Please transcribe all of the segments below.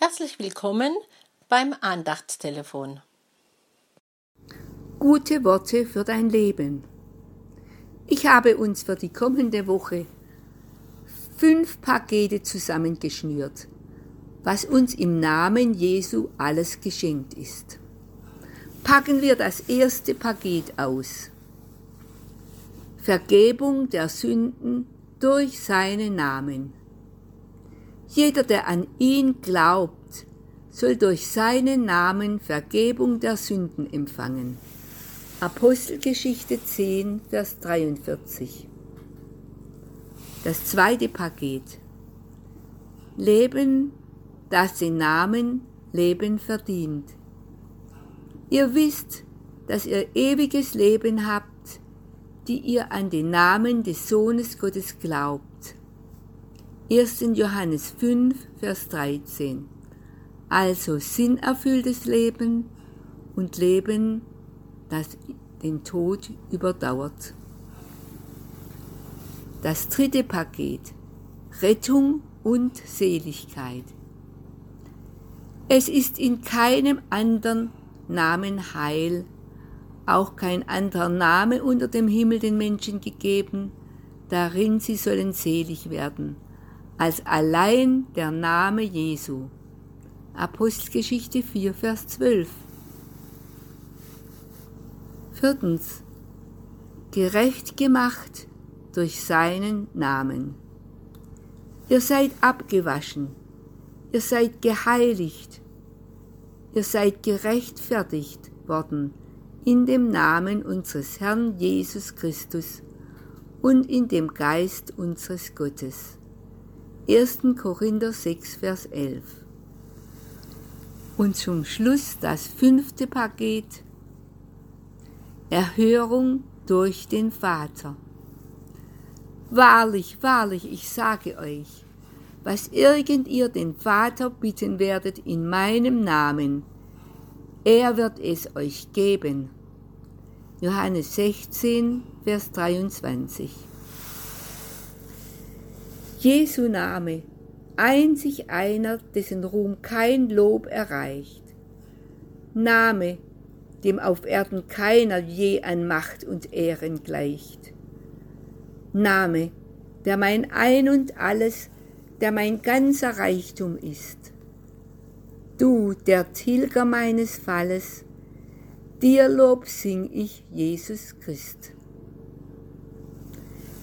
Herzlich willkommen beim Andachtstelefon. Gute Worte für dein Leben. Ich habe uns für die kommende Woche fünf Pakete zusammengeschnürt, was uns im Namen Jesu alles geschenkt ist. Packen wir das erste Paket aus. Vergebung der Sünden durch seinen Namen. Jeder, der an ihn glaubt, soll durch seinen Namen Vergebung der Sünden empfangen. Apostelgeschichte 10, Vers 43. Das zweite Paket. Leben, das den Namen Leben verdient. Ihr wisst, dass ihr ewiges Leben habt, die ihr an den Namen des Sohnes Gottes glaubt. 1. Johannes 5, Vers 13. Also sinnerfülltes Leben und Leben, das den Tod überdauert. Das dritte Paket. Rettung und Seligkeit. Es ist in keinem anderen Namen Heil, auch kein anderer Name unter dem Himmel den Menschen gegeben, darin sie sollen selig werden als allein der Name Jesu. Apostelgeschichte 4, Vers 12. Viertens. Gerecht gemacht durch seinen Namen. Ihr seid abgewaschen, ihr seid geheiligt, ihr seid gerechtfertigt worden in dem Namen unseres Herrn Jesus Christus und in dem Geist unseres Gottes. 1. Korinther 6, Vers 11. Und zum Schluss das fünfte Paket. Erhörung durch den Vater. Wahrlich, wahrlich, ich sage euch, was irgend ihr den Vater bitten werdet in meinem Namen, er wird es euch geben. Johannes 16, Vers 23. Jesu Name, einzig einer, dessen Ruhm kein Lob erreicht. Name, dem auf Erden keiner je an Macht und Ehren gleicht. Name, der mein Ein und alles, der mein ganzer Reichtum ist. Du, der Tilger meines Falles, dir Lob sing ich, Jesus Christ.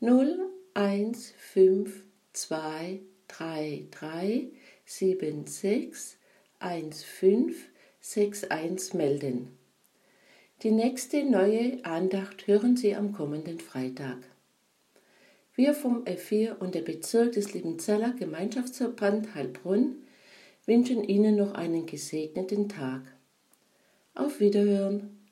0 1 5 2 3 3 7 6 1 5 6 1 melden. Die nächste neue Andacht hören Sie am kommenden Freitag. Wir vom F4 und der Bezirk des Liebenzeller Gemeinschaftsverband Heilbrunn wünschen Ihnen noch einen gesegneten Tag. Auf Wiederhören!